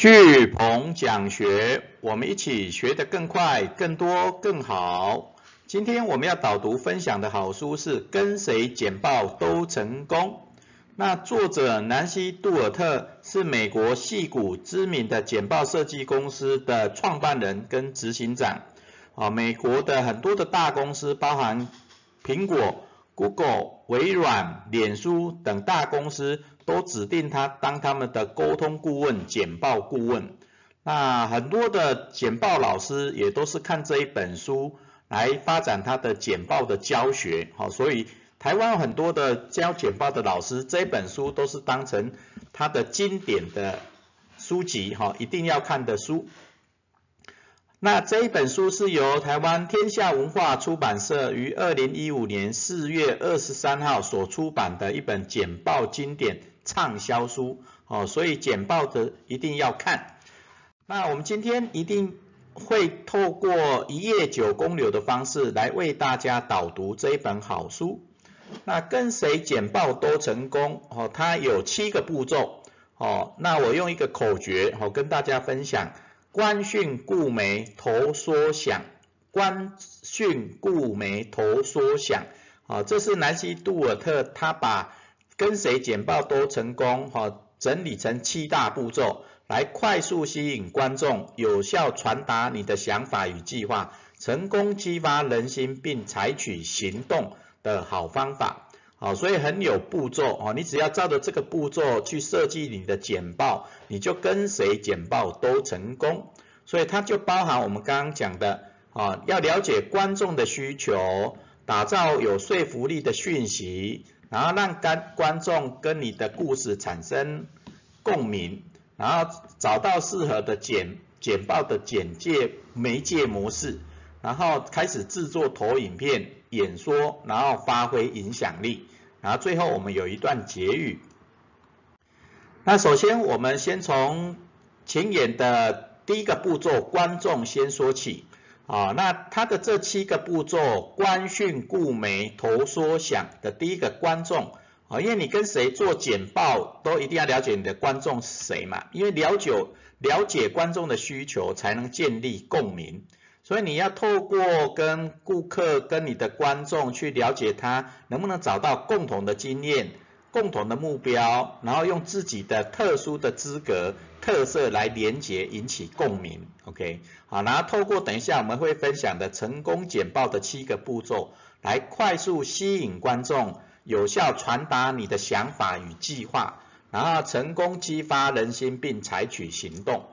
巨鹏讲学，我们一起学得更快、更多、更好。今天我们要导读分享的好书是《跟谁简报都成功》。那作者南希·杜尔特是美国戏谷知名的简报设计公司的创办人跟执行长。啊，美国的很多的大公司，包含苹果、Google、微软、脸书等大公司。都指定他当他们的沟通顾问、简报顾问。那很多的简报老师也都是看这一本书来发展他的简报的教学。好，所以台湾很多的教简报的老师，这本书都是当成他的经典的书籍，哈，一定要看的书。那这一本书是由台湾天下文化出版社于二零一五年四月二十三号所出版的一本简报经典。畅销书哦，所以简报的一定要看。那我们今天一定会透过一页九公流的方式来为大家导读这一本好书。那跟谁简报都成功哦，它有七个步骤哦。那我用一个口诀哦跟大家分享：官讯顾眉头缩响，官讯顾眉头缩响。啊，这是南希杜尔特他把。跟谁简报都成功，哈，整理成七大步骤，来快速吸引观众，有效传达你的想法与计划，成功激发人心并采取行动的好方法，好，所以很有步骤，哦，你只要照着这个步骤去设计你的简报，你就跟谁简报都成功，所以它就包含我们刚刚讲的，啊，要了解观众的需求，打造有说服力的讯息。然后让观观众跟你的故事产生共鸣，然后找到适合的简简报的简介媒介模式，然后开始制作投影片演说，然后发挥影响力，然后最后我们有一段结语。那首先我们先从前言的第一个步骤观众先说起。啊，那他的这七个步骤，观讯顾眉头说想的第一个观众，啊，因为你跟谁做简报，都一定要了解你的观众是谁嘛，因为了解了解观众的需求，才能建立共鸣，所以你要透过跟顾客、跟你的观众去了解他，能不能找到共同的经验。共同的目标，然后用自己的特殊的资格特色来连接，引起共鸣。OK，好，然后透过等一下我们会分享的成功简报的七个步骤，来快速吸引观众，有效传达你的想法与计划，然后成功激发人心并采取行动。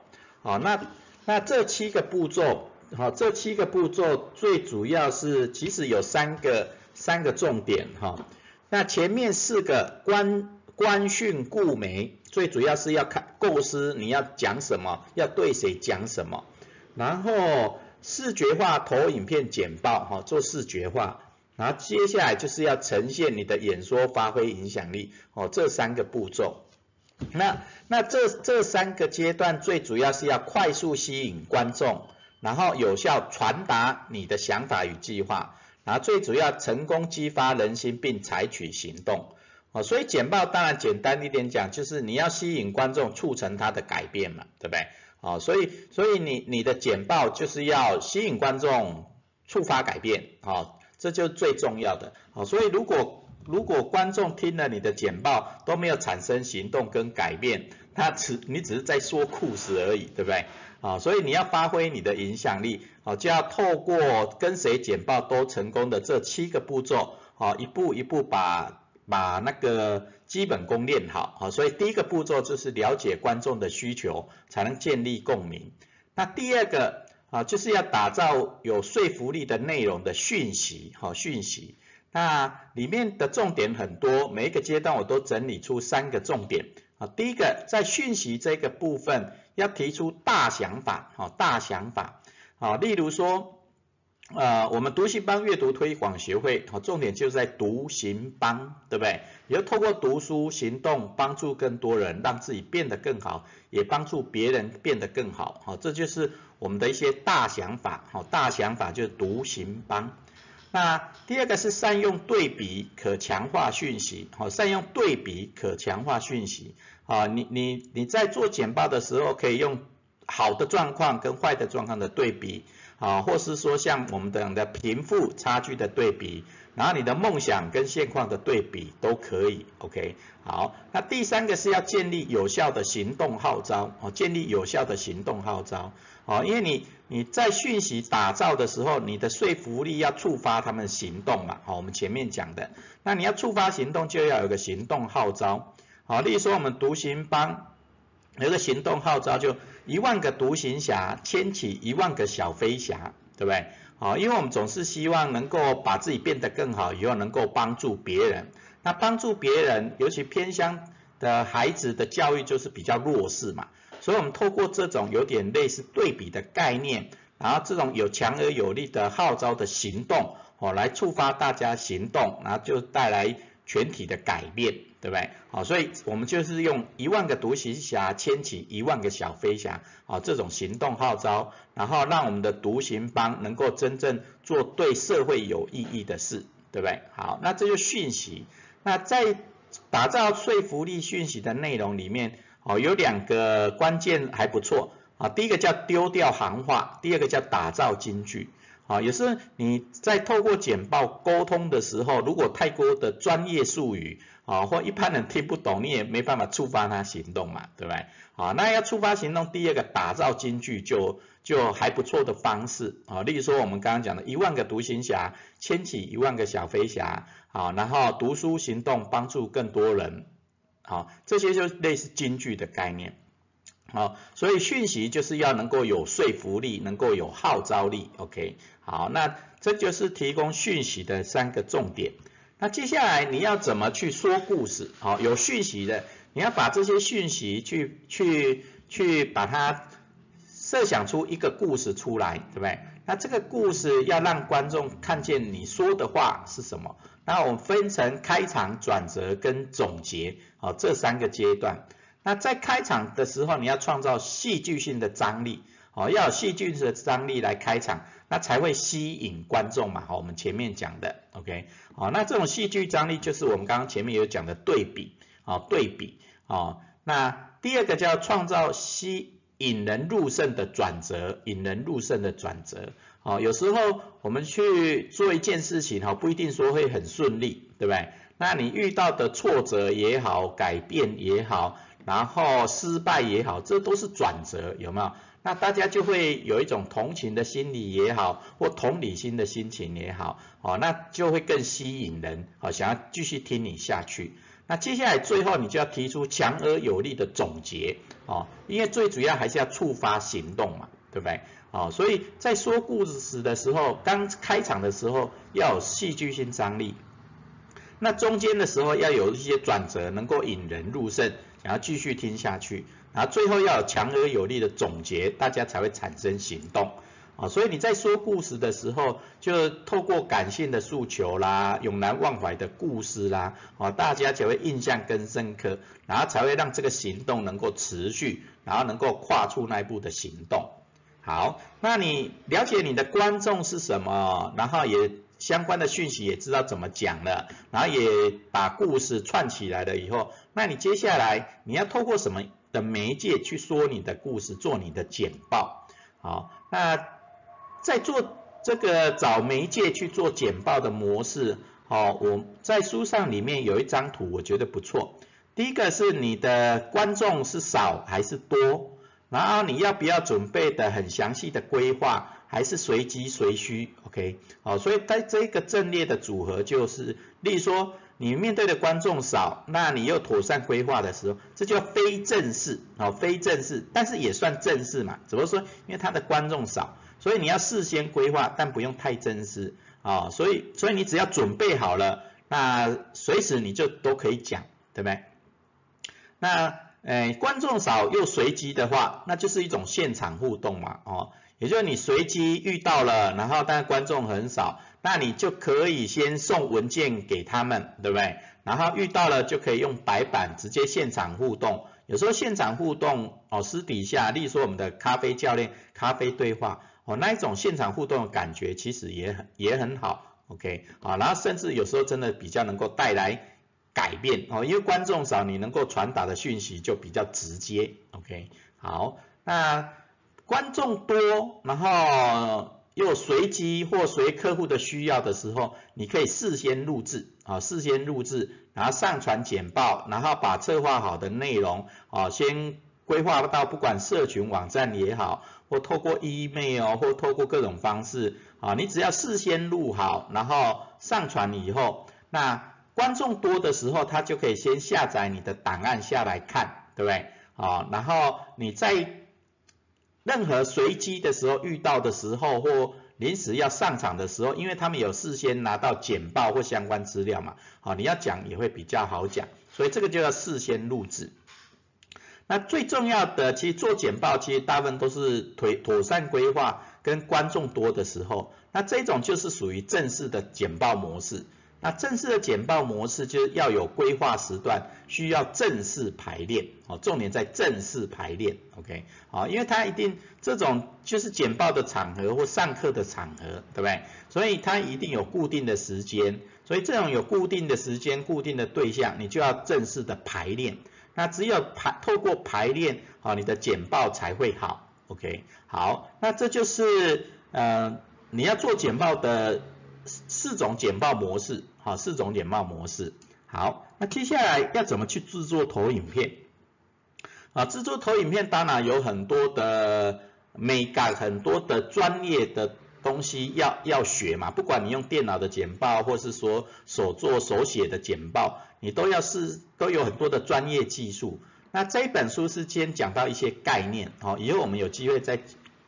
好，那那这七个步骤，好，这七个步骤最主要是其实有三个三个重点哈。那前面四个官官讯顾媒，最主要是要看构思你要讲什么，要对谁讲什么，然后视觉化投影片简报哈，做视觉化，然后接下来就是要呈现你的演说，发挥影响力哦，这三个步骤。那那这这三个阶段最主要是要快速吸引观众，然后有效传达你的想法与计划。然后，最主要成功激发人心并采取行动，哦，所以简报当然简单一点讲，就是你要吸引观众，促成他的改变嘛，对不对？哦，所以所以你你的简报就是要吸引观众，触发改变，哦，这就最重要的，哦，所以如果如果观众听了你的简报都没有产生行动跟改变，他只你只是在说故事而已，对不对？啊，所以你要发挥你的影响力，啊，就要透过跟谁简报都成功的这七个步骤，啊，一步一步把把那个基本功练好，啊，所以第一个步骤就是了解观众的需求，才能建立共鸣。那第二个啊，就是要打造有说服力的内容的讯息，好讯息。那里面的重点很多，每一个阶段我都整理出三个重点。啊，第一个在讯息这个部分。要提出大想法，哈大想法，好，例如说，呃，我们读行帮阅读推广协会，好，重点就是在读行帮，对不对？也要透过读书行动，帮助更多人，让自己变得更好，也帮助别人变得更好，好，这就是我们的一些大想法，好，大想法就是读行帮。那第二个是善用对比可强化讯息，好，善用对比可强化讯息，啊，你你你在做简报的时候可以用好的状况跟坏的状况的对比，啊，或是说像我们等的贫富差距的对比。然后你的梦想跟现况的对比都可以，OK，好，那第三个是要建立有效的行动号召，哦，建立有效的行动号召，哦，因为你你在讯息打造的时候，你的说服力要触发他们行动嘛，好，我们前面讲的，那你要触发行动就要有个行动号召，好，例如说我们独行帮有个行动号召，就一万个独行侠牵起一万个小飞侠，对不对？好，因为我们总是希望能够把自己变得更好，以后能够帮助别人。那帮助别人，尤其偏乡的孩子的教育就是比较弱势嘛，所以我们透过这种有点类似对比的概念，然后这种有强而有力的号召的行动，哦，来触发大家行动，然后就带来。全体的改变，对不对？好，所以我们就是用一万个独行侠牵起一万个小飞侠，啊，这种行动号召，然后让我们的独行帮能够真正做对社会有意义的事，对不对？好，那这就讯息。那在打造说服力讯息的内容里面，哦，有两个关键还不错，啊，第一个叫丢掉行话，第二个叫打造金句。啊，也是你在透过简报沟通的时候，如果太多的专业术语啊，或一般人听不懂，你也没办法触发他行动嘛，对不对？啊，那要触发行动，第二个打造金句就就还不错的方式啊，例如说我们刚刚讲的一万个独行侠牵起一万个小飞侠，好，然后读书行动帮助更多人，好，这些就类似京剧的概念。好，所以讯息就是要能够有说服力，能够有号召力，OK？好，那这就是提供讯息的三个重点。那接下来你要怎么去说故事？好，有讯息的，你要把这些讯息去去去把它设想出一个故事出来，对不对？那这个故事要让观众看见你说的话是什么。那我们分成开场、转折跟总结，好，这三个阶段。那在开场的时候，你要创造戏剧性的张力，哦，要有戏剧性的张力来开场，那才会吸引观众嘛。好，我们前面讲的，OK，好，那这种戏剧张力就是我们刚刚前面有讲的对比，啊，对比，啊，那第二个叫创造吸引人入胜的转折，引人入胜的转折，哦，有时候我们去做一件事情，哈，不一定说会很顺利，对不对？那你遇到的挫折也好，改变也好。然后失败也好，这都是转折，有没有？那大家就会有一种同情的心理也好，或同理心的心情也好，哦，那就会更吸引人，哦，想要继续听你下去。那接下来最后你就要提出强而有力的总结，哦，因为最主要还是要触发行动嘛，对不对？哦，所以在说故事的时候，刚开场的时候要有戏剧性张力，那中间的时候要有一些转折，能够引人入胜。然后继续听下去，然后最后要有强而有力的总结，大家才会产生行动啊。所以你在说故事的时候，就透过感性的诉求啦，永难忘怀的故事啦，啊，大家才会印象更深刻，然后才会让这个行动能够持续，然后能够跨出那一步的行动。好，那你了解你的观众是什么，然后也。相关的讯息也知道怎么讲了，然后也把故事串起来了以后，那你接下来你要透过什么的媒介去说你的故事，做你的简报？好，那在做这个找媒介去做简报的模式，好，我在书上里面有一张图，我觉得不错。第一个是你的观众是少还是多，然后你要不要准备的很详细的规划？还是随机随需，OK，好，所以在这个阵列的组合就是，例如说你面对的观众少，那你又妥善规划的时候，这叫非正式，好，非正式，但是也算正式嘛，怎么说？因为他的观众少，所以你要事先规划，但不用太真实，啊，所以所以你只要准备好了，那随时你就都可以讲，对不对？那，诶，观众少又随机的话，那就是一种现场互动嘛，哦。也就是你随机遇到了，然后但观众很少，那你就可以先送文件给他们，对不对？然后遇到了就可以用白板直接现场互动。有时候现场互动哦，私底下，例如说我们的咖啡教练咖啡对话哦，那一种现场互动的感觉其实也很也很好，，OK，好，然后甚至有时候真的比较能够带来改变哦，因为观众少，你能够传达的讯息就比较直接，OK，好，那观众多，然后又随机或随客户的需要的时候，你可以事先录制啊，事先录制，然后上传简报，然后把策划好的内容啊先。规划到不管社群网站也好，或透过 email 或透过各种方式啊，你只要事先录好，然后上传以后，那观众多的时候，他就可以先下载你的档案下来看，对不对？啊，然后你在任何随机的时候遇到的时候，或临时要上场的时候，因为他们有事先拿到简报或相关资料嘛，好，你要讲也会比较好讲，所以这个就要事先录制。那最重要的，其实做简报，其实大部分都是妥妥善规划跟观众多的时候，那这种就是属于正式的简报模式。那正式的简报模式就是要有规划时段，需要正式排练，哦，重点在正式排练，OK，好，因为它一定这种就是简报的场合或上课的场合，对不对？所以它一定有固定的时间，所以这种有固定的时间、固定的对象，你就要正式的排练。那只有排透过排练，啊，你的简报才会好，OK，好，那这就是呃你要做简报的四种简报模式，好，四种简报模式，好，那接下来要怎么去制作投影片？啊，制作投影片当然有很多的美感，很多的专业的。东西要要学嘛，不管你用电脑的简报，或是说手做手写的简报，你都要是都有很多的专业技术。那这一本书是先讲到一些概念，哦，以后我们有机会再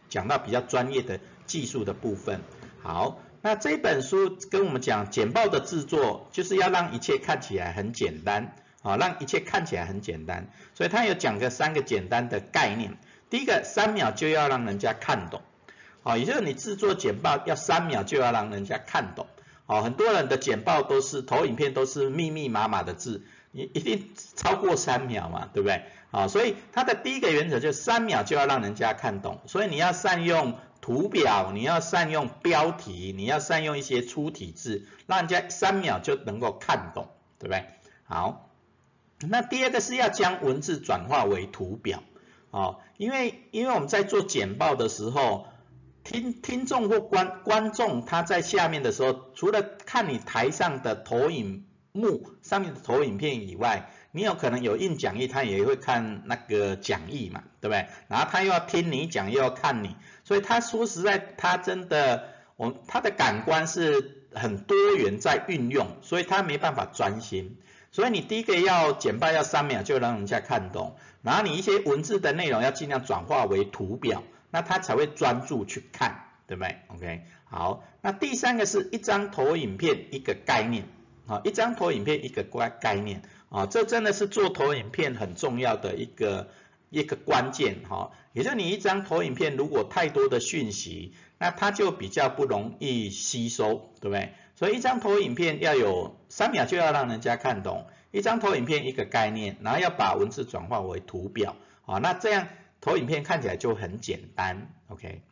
讲到比较专业的技术的部分。好，那这本书跟我们讲简报的制作，就是要让一切看起来很简单，啊，让一切看起来很简单。所以他有讲个三个简单的概念，第一个三秒就要让人家看懂。好，也就是你制作简报要三秒就要让人家看懂。好，很多人的简报都是投影片都是密密麻麻的字，你一定超过三秒嘛，对不对？好，所以它的第一个原则就是三秒就要让人家看懂，所以你要善用图表，你要善用标题，你要善用一些粗体字，让人家三秒就能够看懂，对不对？好，那第二个是要将文字转化为图表。哦，因为因为我们在做简报的时候。听听众或观观众他在下面的时候，除了看你台上的投影幕上面的投影片以外，你有可能有印讲义，他也会看那个讲义嘛，对不对？然后他又要听你讲，又要看你，所以他说实在，他真的，我他的感官是很多元在运用，所以他没办法专心。所以你第一个要简报要三秒就让人家看懂，然后你一些文字的内容要尽量转化为图表。那他才会专注去看，对不对？OK，好，那第三个是一张投影片一个概念，啊，一张投影片一个关概念，啊，这真的是做投影片很重要的一个一个关键，哈，也就你一张投影片如果太多的讯息，那它就比较不容易吸收，对不对？所以一张投影片要有三秒就要让人家看懂，一张投影片一个概念，然后要把文字转化为图表，啊，那这样。投影片看起来就很简单，OK。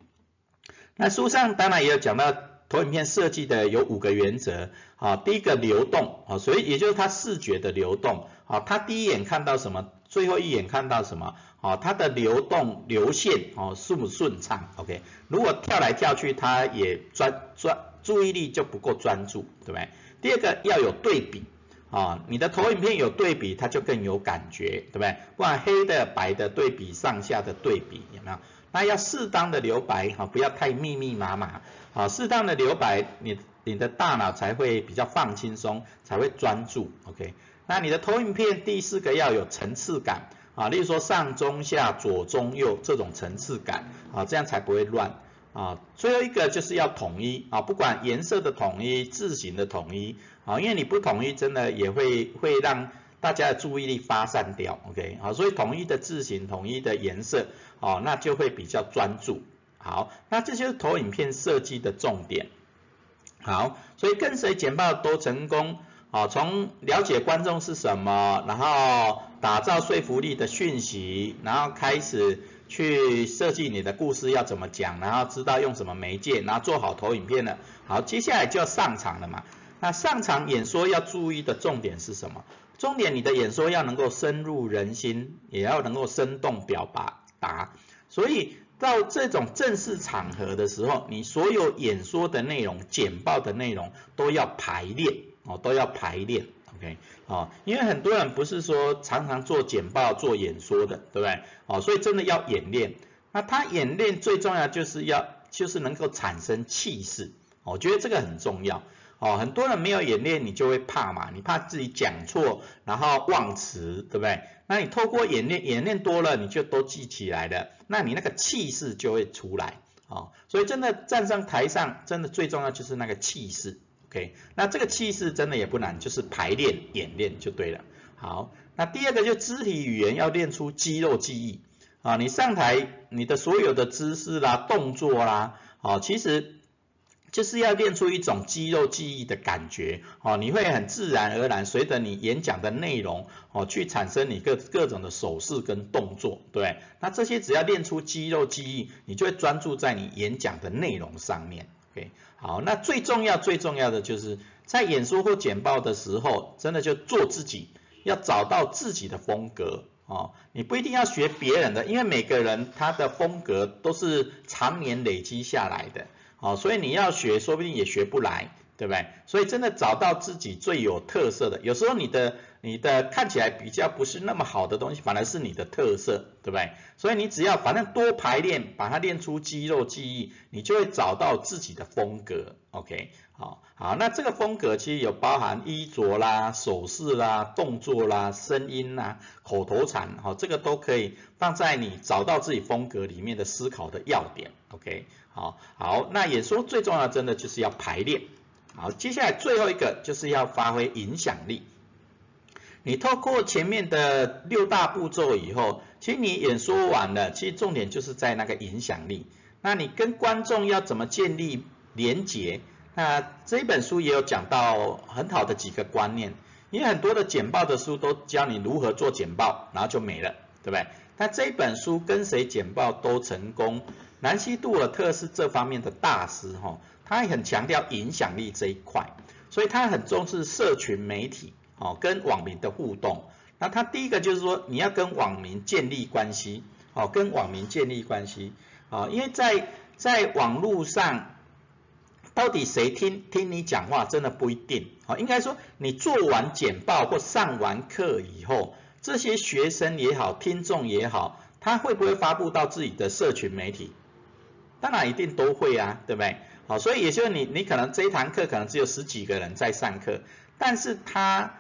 那书上当然也有讲到投影片设计的有五个原则，好，第一个流动，好，所以也就是它视觉的流动，好，它第一眼看到什么，最后一眼看到什么，好，它的流动流线，哦，顺不顺畅，OK。如果跳来跳去，它也专专注意力就不够专注，对不对？第二个要有对比。啊，你的投影片有对比，它就更有感觉，对不对？不管黑的白的对比，上下的对比有没有？那要适当的留白，哈，不要太密密麻麻，好，适当的留白，你你的大脑才会比较放轻松，才会专注，OK？那你的投影片第四个要有层次感，啊，例如说上中下左中右这种层次感，啊，这样才不会乱，啊，最后一个就是要统一，啊，不管颜色的统一，字形的统一。好，因为你不统一，真的也会会让大家的注意力发散掉，OK，好，所以统一的字形、统一的颜色，哦，那就会比较专注。好，那这就是投影片设计的重点。好，所以跟谁简报都成功，好，从了解观众是什么，然后打造说服力的讯息，然后开始去设计你的故事要怎么讲，然后知道用什么媒介，然后做好投影片了。好，接下来就要上场了嘛。那上场演说要注意的重点是什么？重点你的演说要能够深入人心，也要能够生动表达。所以到这种正式场合的时候，你所有演说的内容、简报的内容都要排练哦，都要排练。OK，哦，因为很多人不是说常常做简报、做演说的，对不对？哦，所以真的要演练。那他演练最重要就是要就是能够产生气势，我觉得这个很重要。哦，很多人没有演练，你就会怕嘛，你怕自己讲错，然后忘词，对不对？那你透过演练，演练多了，你就都记起来了，那你那个气势就会出来，哦，所以真的站上台上，真的最重要就是那个气势，OK？那这个气势真的也不难，就是排练演练就对了。好，那第二个就肢体语言要练出肌肉记忆，啊，你上台你的所有的姿势啦、动作啦，哦，其实。就是要练出一种肌肉记忆的感觉，哦，你会很自然而然随着你演讲的内容，哦，去产生你各各种的手势跟动作，对，那这些只要练出肌肉记忆，你就会专注在你演讲的内容上面，OK，好，那最重要最重要的就是在演说或简报的时候，真的就做自己，要找到自己的风格，哦，你不一定要学别人的，因为每个人他的风格都是常年累积下来的。好，所以你要学，说不定也学不来，对不对？所以真的找到自己最有特色的，有时候你的你的看起来比较不是那么好的东西，反而是你的特色，对不对？所以你只要反正多排练，把它练出肌肉记忆，你就会找到自己的风格。OK，好，好，那这个风格其实有包含衣着啦、手势啦、动作啦、声音啦、口头禅，好，这个都可以放在你找到自己风格里面的思考的要点。OK。好，好，那演说最重要真的就是要排练。好，接下来最后一个就是要发挥影响力。你透过前面的六大步骤以后，其实你演说完了，其实重点就是在那个影响力。那你跟观众要怎么建立连结？那这本书也有讲到很好的几个观念，因为很多的简报的书都教你如何做简报，然后就没了，对不对？那这本书跟谁简报都成功。南希·杜尔特是这方面的大师哈，他也很强调影响力这一块，所以他很重视社群媒体哦跟网民的互动。那他第一个就是说，你要跟网民建立关系哦，跟网民建立关系啊，因为在在网络上，到底谁听听你讲话，真的不一定啊。应该说，你做完简报或上完课以后，这些学生也好，听众也好，他会不会发布到自己的社群媒体？当然一定都会啊，对不对？好，所以也就是你，你可能这一堂课可能只有十几个人在上课，但是他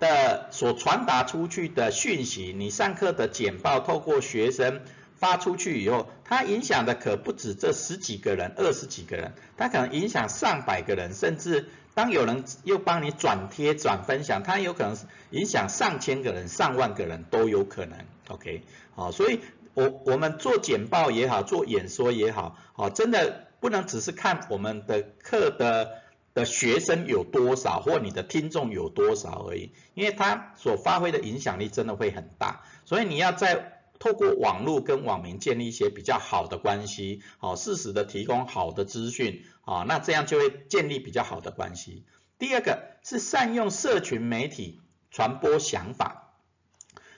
的所传达出去的讯息，你上课的简报透过学生发出去以后，它影响的可不止这十几个人、二十几个人，它可能影响上百个人，甚至当有人又帮你转贴、转分享，它有可能影响上千个人、上万个人都有可能。OK，好，所以。我我们做简报也好，做演说也好，哦，真的不能只是看我们的课的的学生有多少，或你的听众有多少而已，因为他所发挥的影响力真的会很大，所以你要在透过网络跟网民建立一些比较好的关系，哦，适时的提供好的资讯，啊，那这样就会建立比较好的关系。第二个是善用社群媒体传播想法，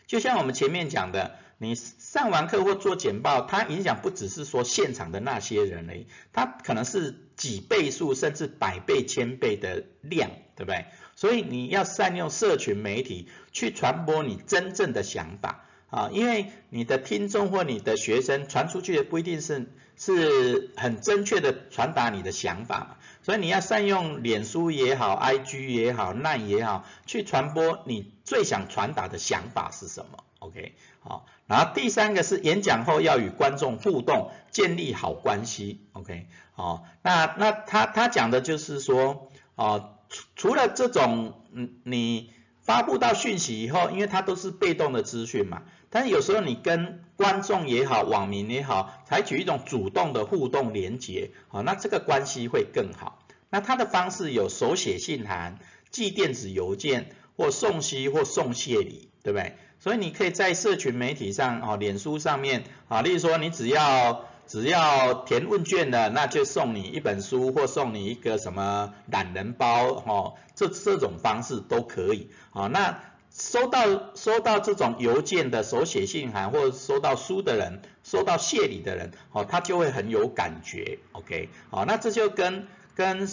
就像我们前面讲的。你上完课或做简报，它影响不只是说现场的那些人而已，它可能是几倍数甚至百倍、千倍的量，对不对？所以你要善用社群媒体去传播你真正的想法啊，因为你的听众或你的学生传出去的不一定是是很正确的传达你的想法嘛，所以你要善用脸书也好、IG 也好、Line 也好，去传播你最想传达的想法是什么？OK。好，然后第三个是演讲后要与观众互动，建立好关系，OK，好，那那他他讲的就是说，哦，除除了这种，嗯，你发布到讯息以后，因为它都是被动的资讯嘛，但是有时候你跟观众也好，网民也好，采取一种主动的互动连接，好，那这个关系会更好。那他的方式有手写信函、寄电子邮件或送息或送谢礼，对不对？所以你可以在社群媒体上哦，脸书上面啊，例如说你只要只要填问卷的，那就送你一本书或送你一个什么懒人包哦，这这种方式都可以啊。那收到收到这种邮件的手写信函，或收到书的人，收到谢礼的人，哦，他就会很有感觉，OK，好，那这就跟跟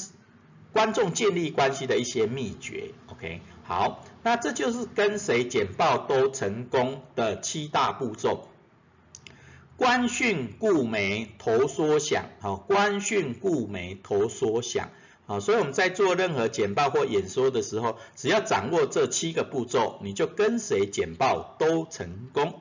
观众建立关系的一些秘诀，OK，好，那这就是跟谁简报都成功的七大步骤。官讯顾眉头缩想，好，观讯顾眉头缩想。啊，所以我们在做任何简报或演说的时候，只要掌握这七个步骤，你就跟谁简报都成功。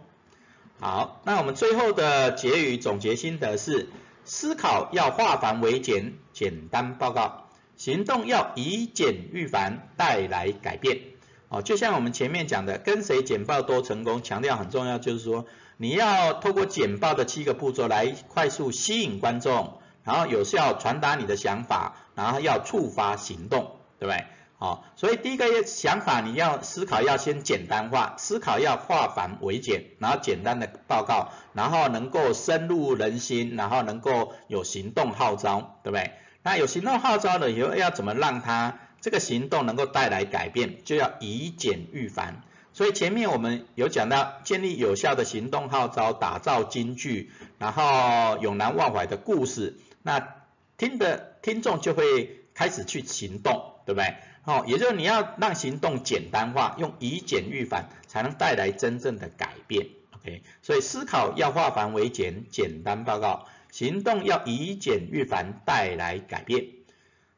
好，那我们最后的结语总结心得是：思考要化繁为简，简单报告；行动要以简驭繁，带来改变。哦，就像我们前面讲的，跟谁简报都成功，强调很重要，就是说你要透过简报的七个步骤来快速吸引观众。然后有效传达你的想法，然后要触发行动，对不对？好，所以第一个想法你要思考，要先简单化，思考要化繁为简，然后简单的报告，然后能够深入人心，然后能够有行动号召，对不对？那有行动号召了以后，要怎么让它这个行动能够带来改变？就要以简驭繁。所以前面我们有讲到建立有效的行动号召，打造金句，然后永难忘怀的故事。那听的听众就会开始去行动，对不对？哦，也就是你要让行动简单化，用以简驭繁，才能带来真正的改变。OK，所以思考要化繁为简，简单报告；行动要以简驭繁，带来改变。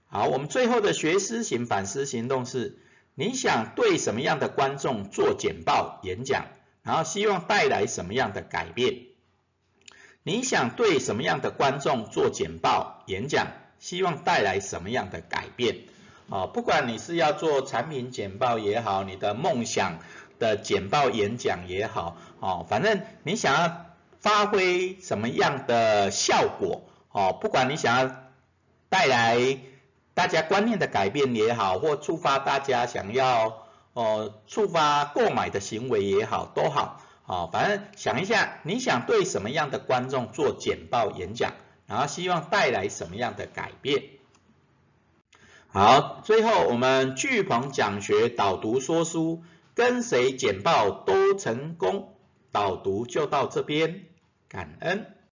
好，我们最后的学思行反思行动是：你想对什么样的观众做简报演讲，然后希望带来什么样的改变？你想对什么样的观众做简报演讲？希望带来什么样的改变？啊，不管你是要做产品简报也好，你的梦想的简报演讲也好，哦，反正你想要发挥什么样的效果？哦，不管你想要带来大家观念的改变也好，或触发大家想要哦触发购买的行为也好，都好。好，反正想一下，你想对什么样的观众做简报演讲，然后希望带来什么样的改变？好，最后我们巨鹏讲学导读说书，跟谁简报都成功，导读就到这边，感恩。